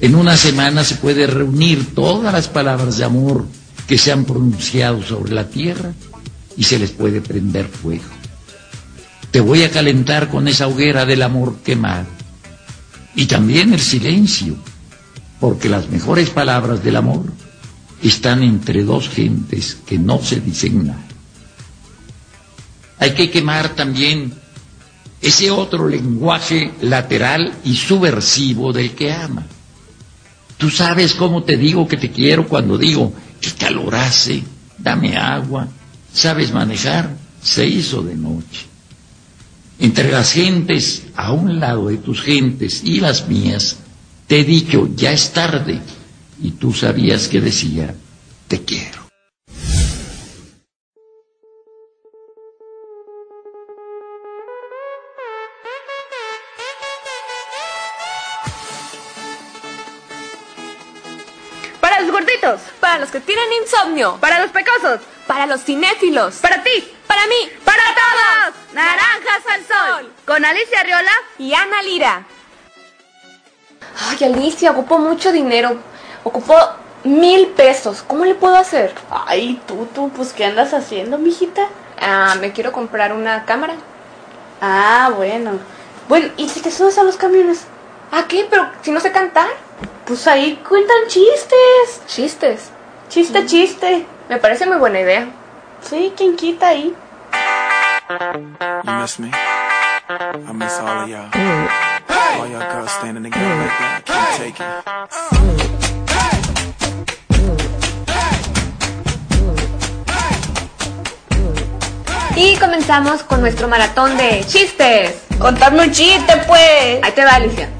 En una semana se puede reunir todas las palabras de amor que se han pronunciado sobre la tierra y se les puede prender fuego. Te voy a calentar con esa hoguera del amor quemado. Y también el silencio, porque las mejores palabras del amor están entre dos gentes que no se dicen nada. Hay que quemar también ese otro lenguaje lateral y subversivo del que ama Tú sabes cómo te digo que te quiero cuando digo, que calor hace, dame agua, sabes manejar, se hizo de noche. Entre las gentes, a un lado de tus gentes y las mías, te he dicho, ya es tarde, y tú sabías que decía, te quiero. Los que tienen insomnio, para los pecosos, para los cinéfilos, para ti, para mí, para todos. Naranjas al sol, con Alicia Riola y Ana Lira. Ay, Alicia, ocupo mucho dinero. Ocupo mil pesos. ¿Cómo le puedo hacer? Ay, tú, tú, pues, ¿qué andas haciendo, mijita? Ah, me quiero comprar una cámara. Ah, bueno. Bueno, ¿y si te subes a los camiones? ¿A qué? Pero si no sé cantar. Pues ahí cuentan chistes. ¿Chistes? Chiste, chiste. Me parece muy buena idea. Sí, ¿quién quita ahí? You miss me? I miss all of y'all. All y'all girls standing together like that. Can't take it. Y comenzamos con nuestro maratón de chistes. Contadme un chiste, pues. Ahí te va, Alicia.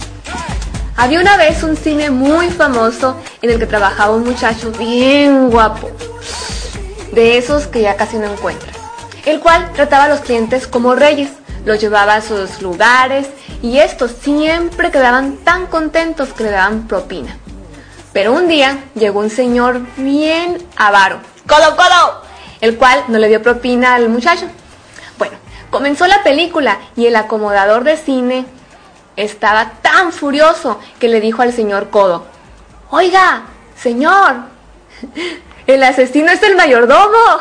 Había una vez un cine muy famoso en el que trabajaba un muchacho bien guapo, de esos que ya casi no encuentras, el cual trataba a los clientes como reyes, los llevaba a sus lugares y estos siempre quedaban tan contentos que le daban propina. Pero un día llegó un señor bien avaro, codo, codo, el cual no le dio propina al muchacho. Bueno, comenzó la película y el acomodador de cine estaba tan furioso que le dijo al señor Codo, Oiga, señor, el asesino es el mayordomo.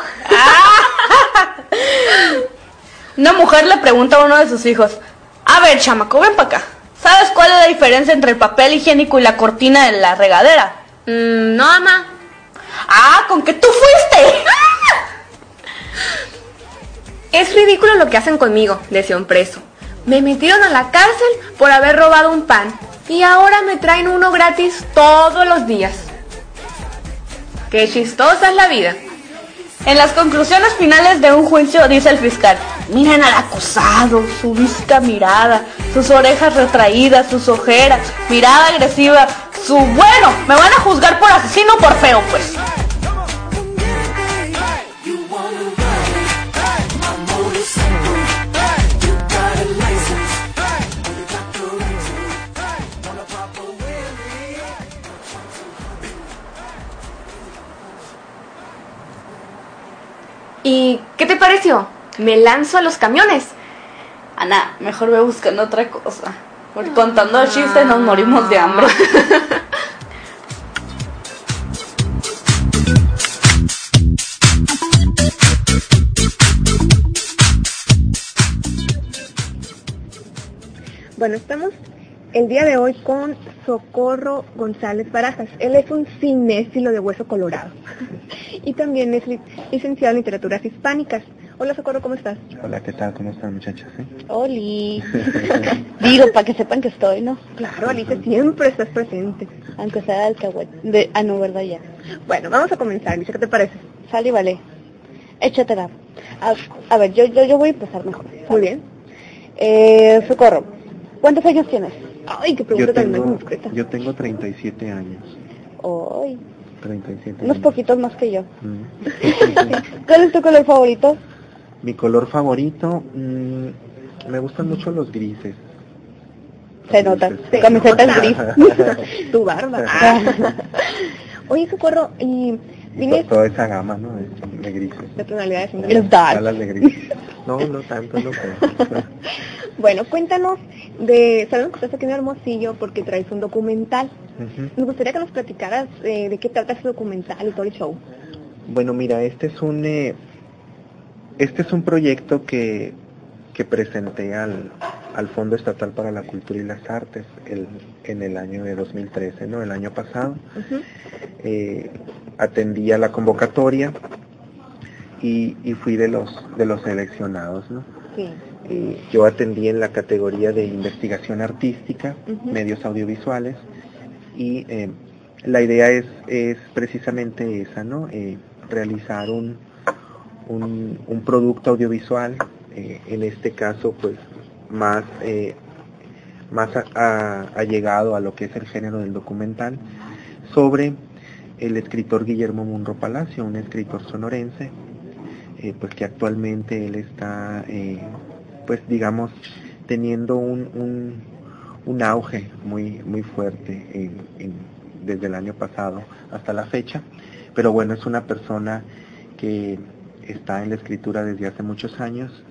Una mujer le pregunta a uno de sus hijos, a ver, chamaco, ven para acá. ¿Sabes cuál es la diferencia entre el papel higiénico y la cortina de la regadera? Mm, no, ama. Ah, con que tú fuiste. es ridículo lo que hacen conmigo, decía un preso. Me metieron a la cárcel por haber robado un pan y ahora me traen uno gratis todos los días. Qué chistosa es la vida. En las conclusiones finales de un juicio dice el fiscal, miren al acusado, su vista mirada, sus orejas retraídas, sus ojeras, mirada agresiva, su bueno, me van a juzgar por asesino por feo pues. ¿Y qué te pareció? Me lanzo a los camiones. Ana, mejor ve buscando otra cosa. Porque contando chistes nos morimos de hambre. Bueno, estamos el día de hoy con Socorro González Barajas. Él es un cinéfilo de hueso colorado y también es li- licenciado en literaturas hispánicas. Hola Socorro, ¿cómo estás? Hola, ¿qué tal? ¿Cómo están muchachas? eh? Oli. Digo, para que sepan que estoy, ¿no? Claro, Alicia, siempre estás presente. Aunque sea de alcahuete. De, ah, no, ¿verdad? Ya. Bueno, vamos a comenzar, Alicia, ¿qué te parece? Sal y vale. Échatela. A, a ver, yo, yo, yo voy a empezar mejor. Muy bien. Eh, Socorro, ¿cuántos años tienes? Ay, qué pregunta Yo tan indiscreta. yo tengo 37 años. Ay, 37 unos años. poquitos más que yo. Mm. ¿Cuál es tu color favorito? Mi color favorito, mm, me gustan mucho los grises. Se nota. Grises. Camiseta en gris. tu barba. Oye, Socorro, y Y vienes to- toda esa gama, ¿no? De, grises. de tonalidades Eres dark. De gris. No, no tanto, no creo. Bueno, cuéntanos de, sabemos que estás aquí en Hermosillo porque traes un documental. Ujú. Nos gustaría que nos platicaras eh, de qué trata ese documental y todo el show. Bueno, mira, este es un eh, este es un proyecto que, que presenté al, al Fondo Estatal para la Cultura y las Artes el- en el año de 2013, ¿no? El año pasado. Eh, atendí a la convocatoria y, y fui de los de los seleccionados, ¿no? Sí. Eh, yo atendí en la categoría de investigación artística, medios audiovisuales, y eh, la idea es, es precisamente esa, ¿no? Eh, realizar un, un, un producto audiovisual, en este caso, pues, más, más a- a- allegado a lo que es el género del documental, sobre el escritor Guillermo Munro Palacio, un escritor sonorense, eh, pues que actualmente él está, eh, pues digamos, teniendo un, un, auge muy, muy fuerte desde el año pasado hasta la fecha, pero bueno, es una persona que está en la escritura desde hace muchos años,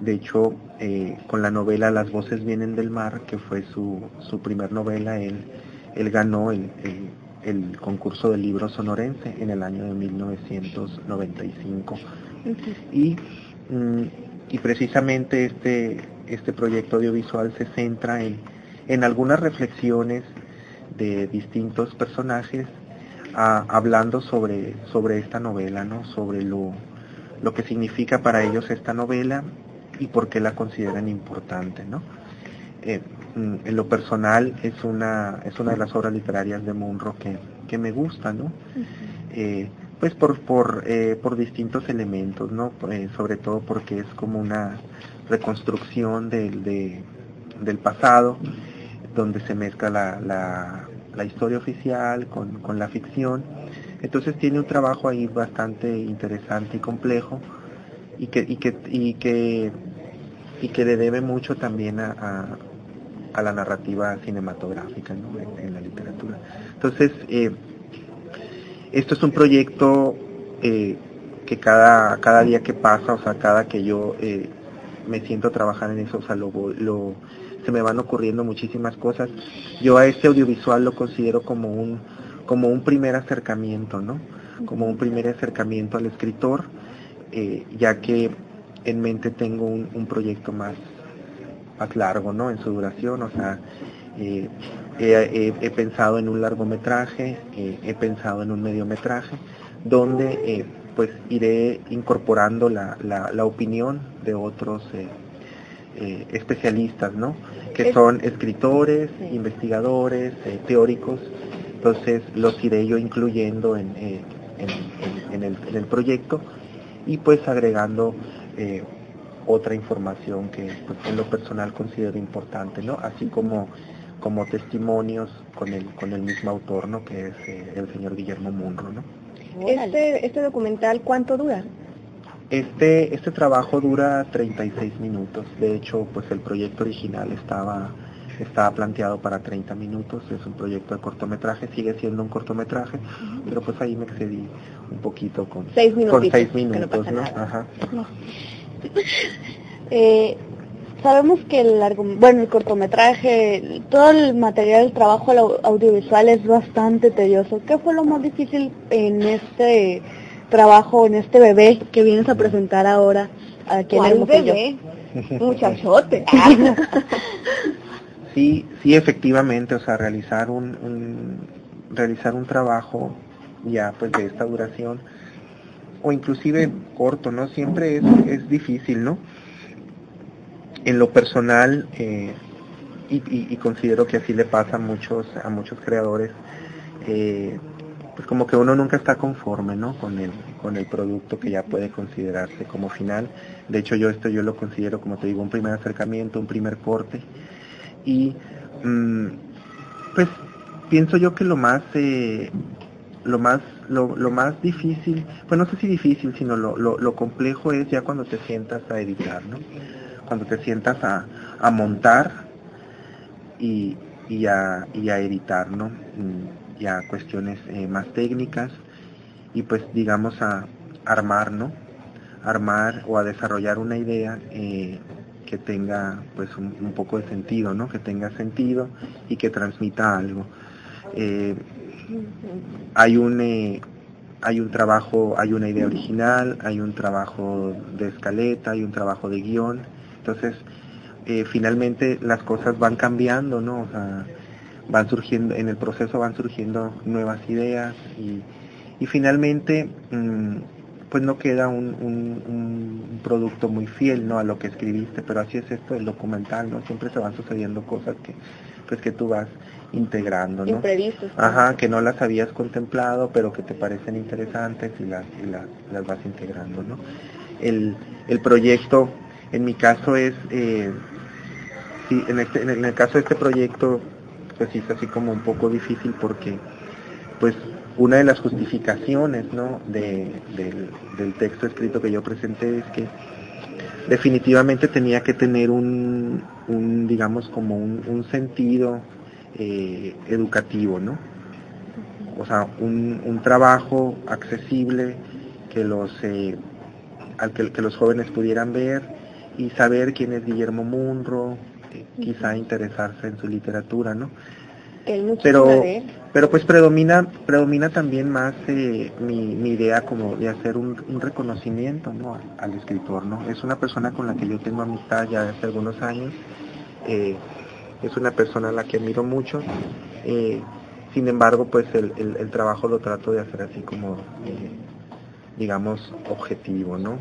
de hecho, eh, con la novela Las voces vienen del mar, que fue su, su primer novela, él, él ganó el, el- el concurso del libro sonorense en el año de 1995 y, mm, y precisamente este, este proyecto audiovisual se centra en, en algunas reflexiones de distintos personajes hablando sobre, sobre esta novela, ¿no? sobre lo, lo que significa para ellos esta novela y por qué la consideran importante. ¿no? Eh, mm, en lo personal es una, es una de las obras literarias de Munro que, que me gusta, ¿no? Eh, pues por por, eh, por distintos elementos no Eh, sobre todo porque es como una reconstrucción del de- del pasado donde se mezcla la, la, historia oficial con, con la ficción. Entonces tiene un trabajo ahí bastante interesante y complejo y que y que y que y que le debe mucho también a, a, a la narrativa cinematográfica ¿no? en, en la literatura. Entonces eh, esto es un proyecto eh, que cada, cada día que pasa, o sea, cada que yo eh, me siento a trabajar en eso, o sea, lo, lo- se me van ocurriendo muchísimas cosas. Yo a este audiovisual lo considero como un, como un primer acercamiento, ¿no? Como un primer acercamiento al escritor, eh, ya que en mente tengo un, un proyecto más, más largo, ¿no? En su duración, o sea, eh, he, pensado en un largometraje, eh, he pensado en un mediometraje, donde eh, pues iré incorporando la, la, la opinión de otros especialistas, ¿no? Que son escritores, investigadores, teóricos, entonces los iré yo incluyendo en, en, en- en el, proyecto y pues agregando eh, otra información que pues, en lo personal considero importante, ¿no? Así como como testimonios con el con el mismo autor, ¿no? Que es eh, el señor Guillermo Munro, ¿no? Este, este documental, ¿cuánto dura? Este este trabajo dura 36 minutos. De hecho, pues el proyecto original estaba estaba planteado para 30 minutos, es un proyecto de cortometraje, sigue siendo un cortometraje, pero pues ahí me excedí un poquito con Seis con minutitos, seis que no minutos, pasa ¿no? nada. Ajá. Eh, sabemos que el largo- bueno, el cortometraje, todo el material, el trabajo au- audiovisual es bastante tedioso. ¿Qué fue lo más difícil en este trabajo, en este bebé que vienes a presentar ahora aquí en ¿Cuál Hermosillo? bebé? Muchachote. Sí, sí, efectivamente, o sea, realizar un, un- realizar un trabajo ya pues de esta duración o inclusive corto, ¿no? Siempre es, es difícil, ¿no? En lo personal, eh, y, y- y considero que así le pasa a muchos, a muchos creadores, eh, pues como que uno nunca está conforme, ¿no? Con el, con el producto que ya puede considerarse como final. De hecho, yo esto yo lo considero, como te digo, un primer acercamiento, un primer corte. Y mm, pues pienso yo que lo más eh, lo más lo, más difícil pues no sé si difícil sino lo, lo, lo complejo es ya cuando te sientas a editar no cuando te sientas a, a montar y, y a y a editar no Mm, ya cuestiones eh, más técnicas y pues digamos a armar no armar o a desarrollar una idea eh, que tenga pues un, un poco de sentido, ¿no? Que tenga sentido y que transmita algo. Eh, hay un eh, hay un trabajo, hay una idea original, hay un trabajo de escaleta, hay un trabajo de guion, entonces eh, finalmente las cosas van cambiando, ¿no? O sea, van surgiendo, en el proceso van surgiendo nuevas ideas y, y finalmente mm, pues no queda un, un- un producto muy fiel no a lo que escribiste pero así es esto del documental no siempre se van sucediendo cosas que pues que tú vas integrando no Imprevistos. ajá que no las habías contemplado pero que te parecen interesantes y las y las, las vas integrando no el, el proyecto en mi caso es eh, sí, en, este, el caso de este proyecto pues sí es así como un poco difícil porque pues una de las justificaciones ¿no? de, del, texto escrito que yo presenté es que definitivamente tenía que tener un, digamos como un, sentido eh, educativo, ¿no? O sea, un, trabajo accesible que los eh, al que los jóvenes pudieran ver y saber quién es Guillermo Munro, eh, quizá interesarse en su literatura, ¿no? Pero de pero pues predomina predomina también más eh, mi, mi idea como de hacer un, un reconocimiento ¿no? al, al escritor no es una persona con la que yo tengo amistad ya hace algunos años eh, es una persona a la que admiro mucho eh, sin embargo pues el, el, el trabajo lo trato de hacer así como digamos objetivo no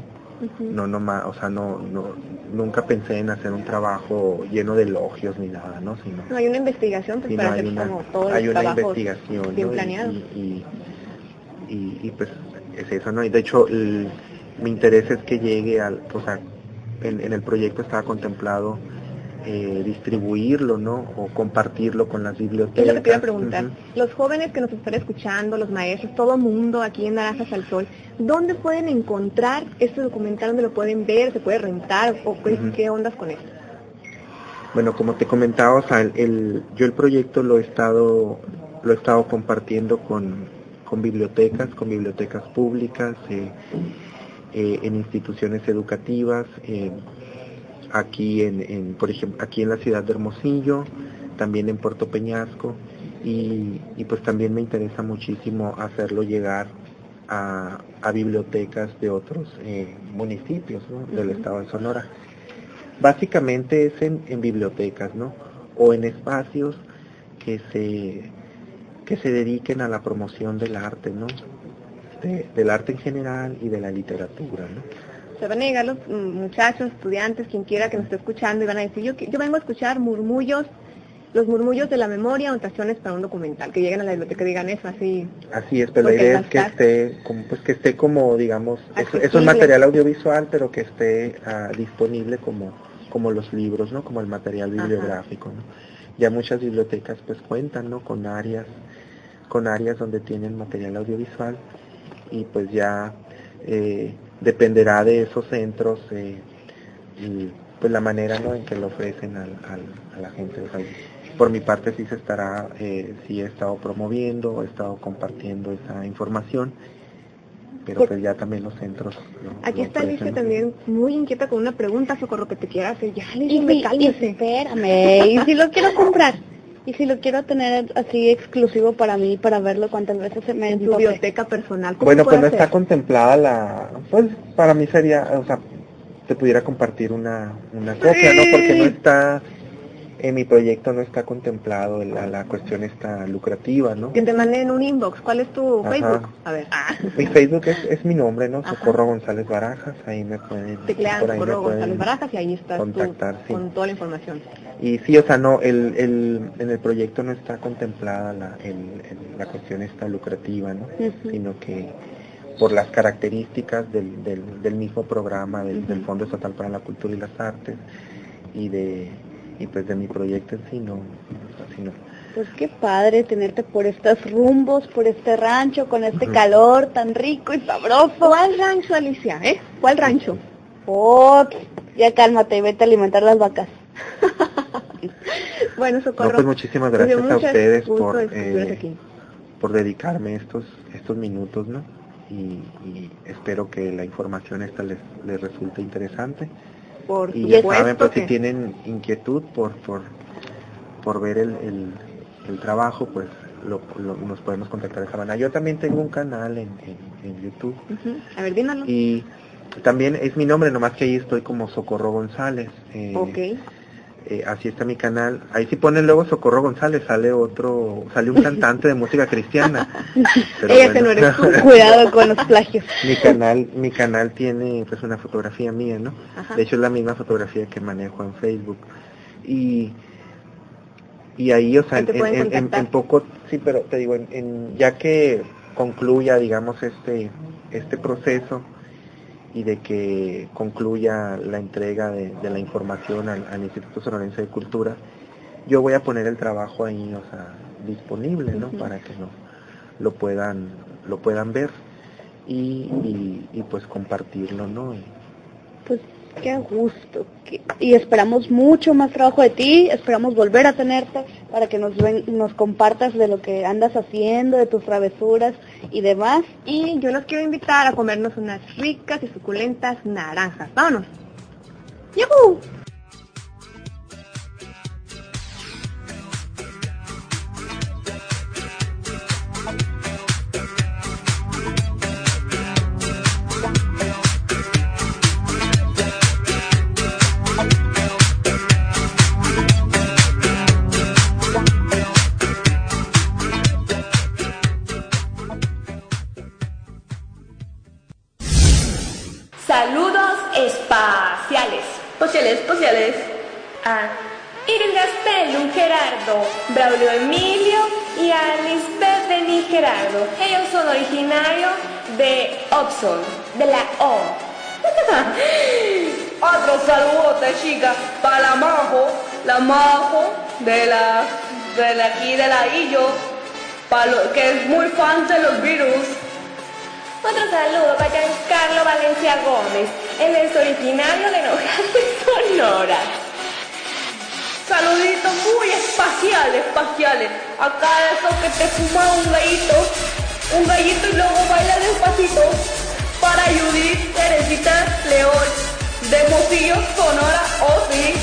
no no ma- o sea no, no nunca pensé en hacer un trabajo lleno de elogios ni nada no sino No hay una investigación pues, para hacer una, como hay una investigación. Y, y, y- y, pues es eso, ¿no? Y de hecho el- mi interés es que llegue al, o sea, en, en el proyecto estaba contemplado eh, distribuirlo, ¿no? O compartirlo con las bibliotecas. Es lo que te iba a preguntar. Los jóvenes que nos están escuchando, los maestros, todo mundo aquí en Naranjas al Sol, ¿dónde pueden encontrar este documental? ¿Dónde lo pueden ver? ¿Se puede rentar? ¿O qué, ondas con esto? Bueno, como te comentaba, o sea, el, el- yo el proyecto lo he estado, lo he estado compartiendo con, con bibliotecas, con bibliotecas públicas, eh, eh, en instituciones educativas, eh, aquí en, en, por ejemplo, aquí en la ciudad de Hermosillo, también en Puerto Peñasco, y, y pues también me interesa muchísimo hacerlo llegar a, a bibliotecas de otros eh, municipios ¿no? del estado de Sonora. Básicamente es en, en bibliotecas, ¿no? O en espacios que se que se dediquen a la promoción del arte, ¿no? De- del arte en general y de la literatura, ¿no? Se van a llegar los mm, muchachos, estudiantes, quien quiera que nos esté escuchando y van a decir, yo, yo vengo a escuchar murmullos, los murmullos de la memoria, anotaciones para un documental, que lleguen a la biblioteca y digan eso, así. Así es, pero la Porque idea es que esté, como, pues que esté como, digamos, es, es un material audiovisual, pero que esté ah, disponible como, como los libros, ¿no? Como el material bibliográfico, ¿no? Ya muchas bibliotecas pues cuentan, ¿no? Con áreas, con áreas donde tienen material audiovisual y pues ya eh, dependerá de esos centros eh, y pues la manera ¿no? en que lo ofrecen al, al- a la gente. O sea, por mi parte sí se estará, eh, sí he estado promoviendo, he estado compartiendo esa información, pero Por- pues ya también los centros. lo- Aquí lo está Alicia también muy inquieta con una pregunta, Socorro, que te quiera hacer. Ya, Y Alicia, si, me y espérame, y si lo quiero comprar, y si lo quiero tener así exclusivo para mí, para verlo cuantas veces se me En tu biblioteca personal. ¿cómo Bueno, pues no está contemplada la, pues para mí sería, o sea, te pudiera compartir una, una copia, ¿no? Porque no está, en mi proyecto no está contemplado la, la cuestión está lucrativa, ¿no? Que te manden un inbox. ¿Cuál es tu Ajá. Facebook? A ver. Mi Facebook es, es mi nombre, ¿no? Ajá. Socorro González Barajas, ahí me pueden, Teclean Socorro pueden González Barajas y ahí estás tú contactar, sí. con toda la información. Y sí, o sea, no, el, el, en el proyecto no está contemplada la, el, el- la cuestión esta lucrativa, ¿no? Sino que por las características del, del, del mismo programa, del, del. Fondo Estatal para la Cultura y las Artes, y de y pues de mi proyecto en sí, no, así no. Pues qué padre tenerte por estos rumbos, por este rancho, con este calor tan rico y sabroso. ¿Cuál rancho, Alicia? ¿Eh? ¿Cuál rancho? Oh, ya cálmate y vete a alimentar las vacas. bueno, Socorro. No, pues muchísimas gracias a ustedes por, eh, por dedicarme estos, estos minutos, ¿no? Y, y espero que la información esta les, les resulte interesante. Por Y ya saben, pues que- si tienen inquietud por por, por ver el, el, el trabajo, pues lo, lo- nos podemos contactar de esa manera. Yo también tengo un canal en, en, en YouTube Ujú. A ver, dínalo. y también es mi nombre, nomás que ahí estoy como Socorro González. eh. Eh, así está mi canal. Ahí si ponen luego Socorro González, sale otro, sale un cantante de música cristiana. Pero Ella que no eres tú. Cuidado con los plagios. mi canal, mi canal tiene pues una fotografía mía, ¿no? Ajá. De hecho es la misma fotografía que manejo en Facebook. Y y ahí, o sea, Ahí en, en- en- poco, sí, pero te digo, en, en- ya que concluya, digamos, este este proceso y de que concluya la entrega de, de la información al, al Instituto Sonorense de Cultura, yo voy a poner el trabajo ahí, o sea, disponible, ¿no? Para que lo, lo puedan lo puedan ver y, y, y, pues compartirlo, ¿no? Y- Pues qué gusto. qué- Y esperamos mucho más trabajo de ti, esperamos volver a tenerte para que nos, ven- nos compartas de lo que andas haciendo, de tus travesuras y demás. Y yo los quiero invitar a comernos unas ricas y suculentas naranjas. Vámonos. ¡Yujú! Braulio Emilio y a Lisbeth Denis Gerardo. Ellos son originarios de Oxford, de la O. Otro saludote, chica, para la Majo, la Majo de la, de la aquí de la Illo, lo, que es muy fan de los virus. Otro saludo para Giancarlo Valencia Gómez. Él es originario de Nogales, espaciales. Acá eso que te fuma un gallito, un gallito y luego baila despacito. Para Judith, Teresita, León, de Mocillo, Sonora, oh sí.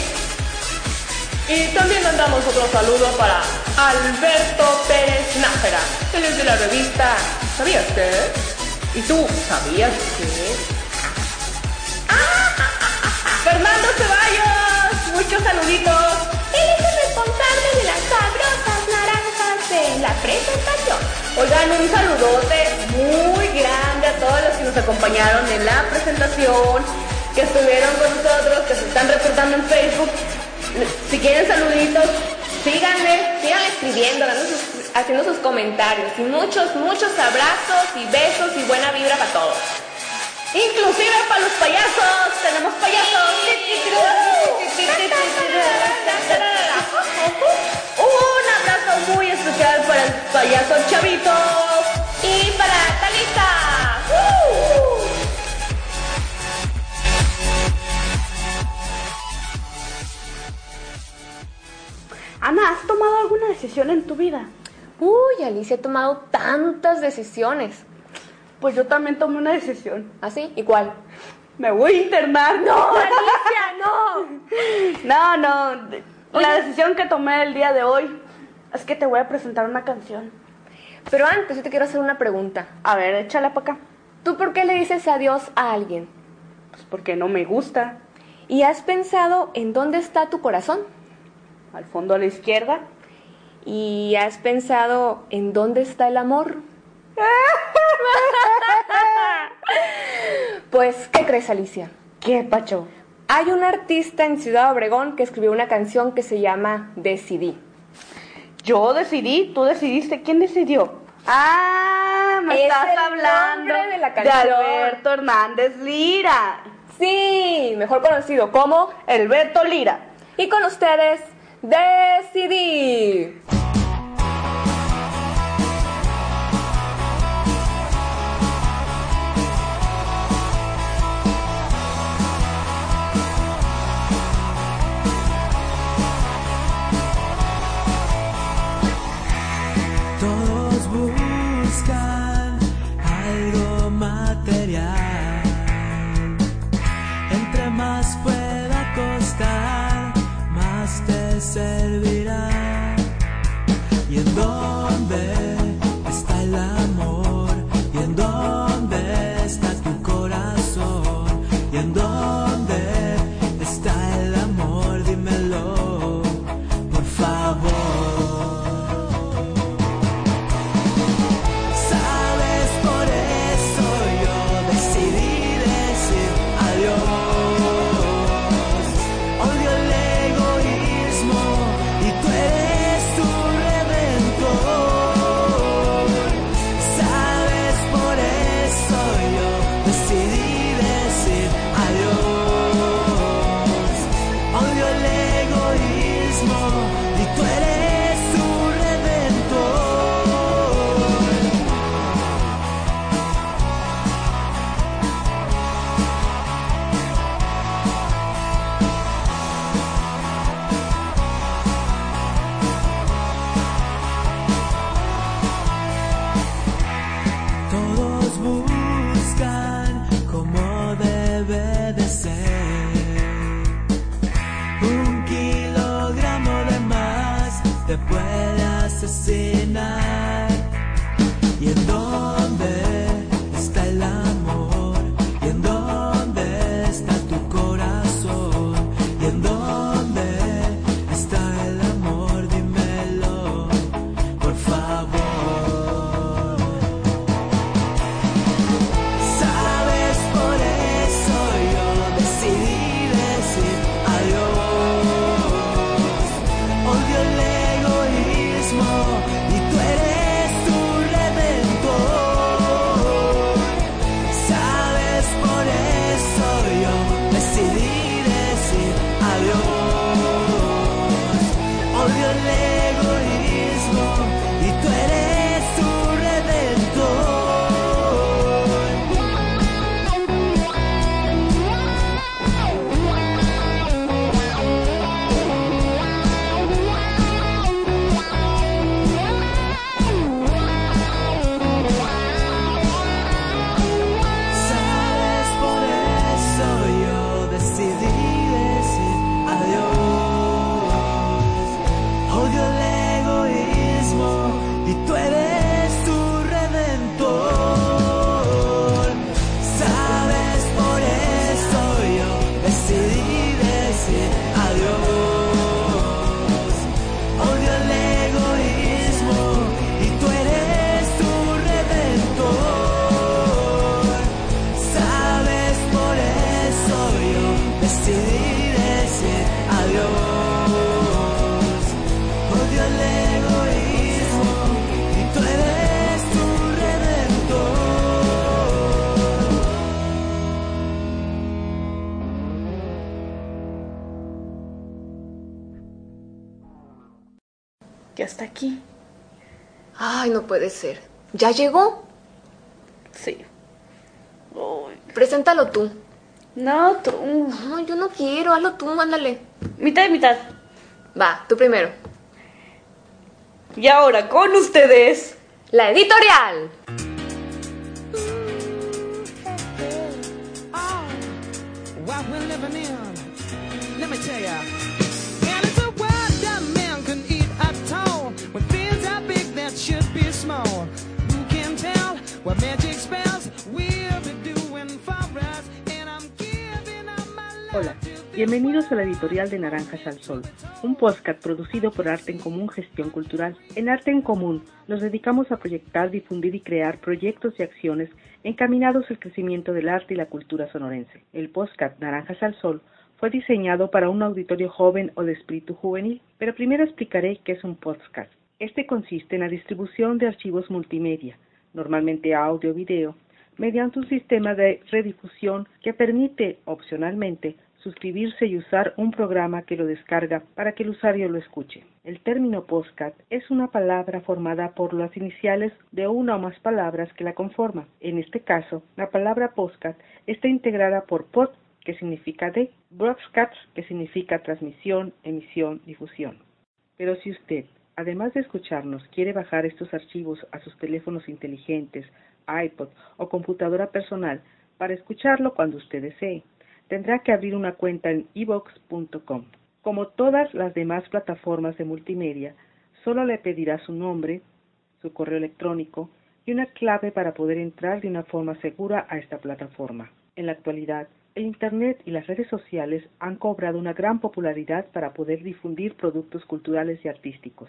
Y también mandamos otro saludo para Alberto Pérez Nájera. Él es de la revista ¿Sabías qué? ¿Y tú sabías qué? Fernando Ceballos, muchos saluditos. La presentación. Oigan, un saludote muy grande a todos los que nos acompañaron en la presentación, que estuvieron con nosotros, que se están reportando en Facebook. Si quieren saluditos, síganme. Sigan escribiendo, haciendo sus comentarios. Y muchos, muchos abrazos y besos y buena vibra para todos. Inclusive para los payasos, tenemos decisión en tu vida? Uy, Alicia, he tomado tantas decisiones. Pues yo también tomé una decisión. ¿Así? ¿Y cuál? Me voy a internar. ¡No, Alicia, no! No, no. La decisión que tomé el día de hoy es que te voy a presentar una canción. Pero antes yo te quiero hacer una pregunta. A ver, échala para acá. ¿Tú por qué le dices adiós a alguien? Pues porque no me gusta. ¿Y has pensado en dónde está tu corazón? Al fondo a la izquierda. ¿Y has pensado en dónde está el amor? pues, ¿qué crees, Alicia? ¿Qué, Pacho? Hay un artista en Ciudad Obregón que escribió una canción que se llama Decidí. Yo decidí, tú decidiste, ¿quién decidió? Ah, me Es estás el hablando nombre de la canción. Alberto Hernández Lira. Sí, mejor conocido como... El Beto Lira. Y con ustedes, Decidí. Corazón? Buscan como debe de ser. Está aquí. Ay, no puede ser. ¿Ya llegó? Sí. Uy. Preséntalo tú. No, tú. No, yo no quiero. Hazlo tú, ándale. Mitad y mitad. Va, tú primero. Y ahora con ustedes, la editorial. what Hola, bienvenidos a la editorial de Naranjas al Sol, un podcast producido por Arte en Común Gestión Cultural. En Arte en Común nos dedicamos a proyectar, difundir y crear proyectos y acciones encaminados al crecimiento del arte y la cultura sonorense. El podcast Naranjas al Sol fue diseñado para un auditorio joven o de espíritu juvenil, pero primero explicaré qué es un podcast. Este consiste en la distribución de archivos multimedia, normalmente audio o video, mediante un sistema de redifusión que permite, opcionalmente, suscribirse y usar un programa que lo descarga para que el usuario lo escuche. El término podcast es una palabra formada por las iniciales de una o más palabras que la conforman. En este caso, la palabra podcast está integrada por pod, que significa de, broadcast, que significa transmisión, emisión, difusión. Pero si usted, además de escucharnos, quiere bajar estos archivos a sus teléfonos inteligentes, iPod o computadora personal para escucharlo cuando usted desee, tendrá que abrir una cuenta en evox.com. Como todas las demás plataformas de multimedia, solo le pedirá su nombre, su correo electrónico y una clave para poder entrar de una forma segura a esta plataforma. En la actualidad, el Internet y las redes sociales han cobrado una gran popularidad para poder difundir productos culturales y artísticos.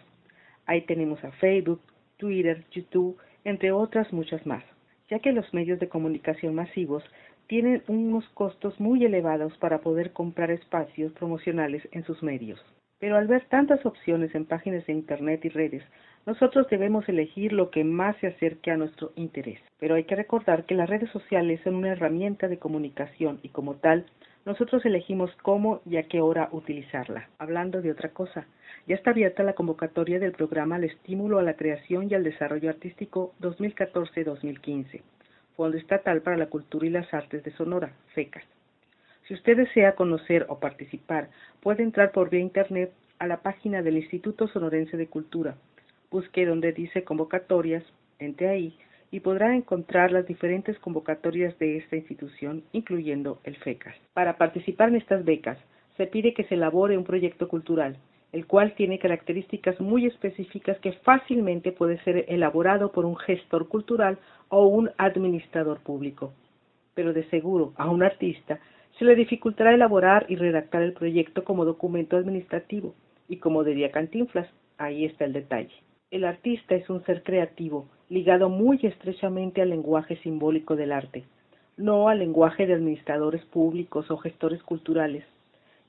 Ahí tenemos a Facebook, Twitter, YouTube, entre otras muchas más, ya que los medios de comunicación masivos tienen unos costos muy elevados para poder comprar espacios promocionales en sus medios. Pero al ver tantas opciones en páginas de Internet y redes, nosotros debemos elegir lo que más se acerque a nuestro interés. Pero hay que recordar que las redes sociales son una herramienta de comunicación y como tal, nosotros elegimos cómo y a qué hora utilizarla. Hablando de otra cosa, ya está abierta la convocatoria del programa al estímulo a la creación y al desarrollo artístico 2014-2015, Fondo Estatal para la Cultura y las Artes de Sonora, FECAS. Si usted desea conocer o participar, puede entrar por vía internet a la página del Instituto Sonorense de Cultura. Busque donde dice convocatorias, entre ahí y podrá encontrar las diferentes convocatorias de esta institución, incluyendo el FECAS. Para participar en estas becas, se pide que se elabore un proyecto cultural, el cual tiene características muy específicas que fácilmente puede ser elaborado por un gestor cultural o un administrador público. Pero de seguro a un artista se le dificultará elaborar y redactar el proyecto como documento administrativo, y como diría Cantinflas, ahí está el detalle. El artista es un ser creativo, ligado muy estrechamente al lenguaje simbólico del arte, no al lenguaje de administradores públicos o gestores culturales,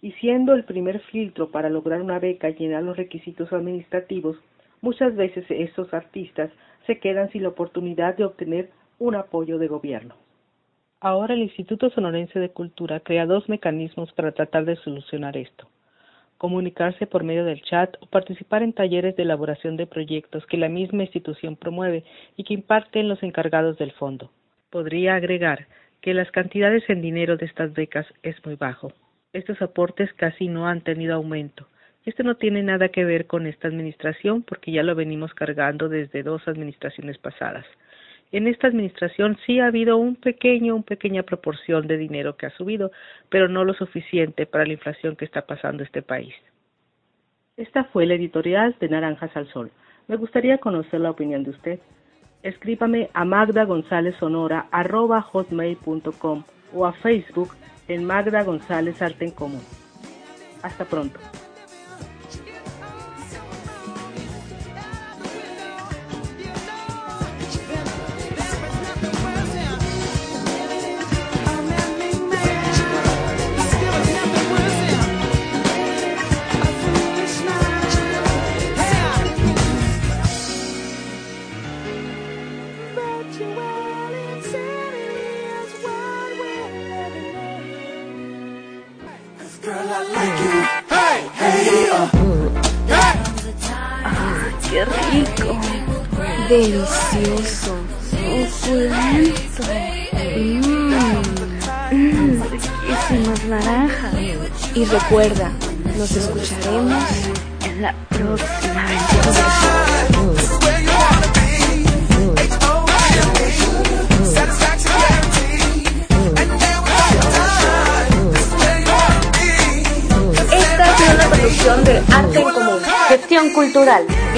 y siendo el primer filtro para lograr una beca y llenar los requisitos administrativos, muchas veces esos artistas se quedan sin la oportunidad de obtener un apoyo de gobierno. Ahora el Instituto Sonorense de Cultura crea dos mecanismos para tratar de solucionar esto. Comunicarse por medio del chat o participar en talleres de elaboración de proyectos que la misma institución promueve y que imparten los encargados del fondo. Podría agregar que las cantidades en dinero de estas becas es muy bajo. Estos aportes casi no han tenido aumento. Esto no tiene nada que ver con esta administración porque ya lo venimos cargando desde dos administraciones pasadas. En esta administración sí ha habido un pequeño, una pequeña proporción de dinero que ha subido, pero no lo suficiente para la inflación que está pasando este país. Esta fue la editorial de Naranjas al Sol. Me gustaría conocer la opinión de usted. Escríbame a magdagonzalezsonora.hotmail.com o a Facebook en Magda González Arte en Común. Hasta pronto.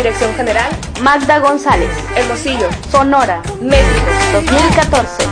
Dirección General, Magda González. Hermosillo, Sonora. México. 2014.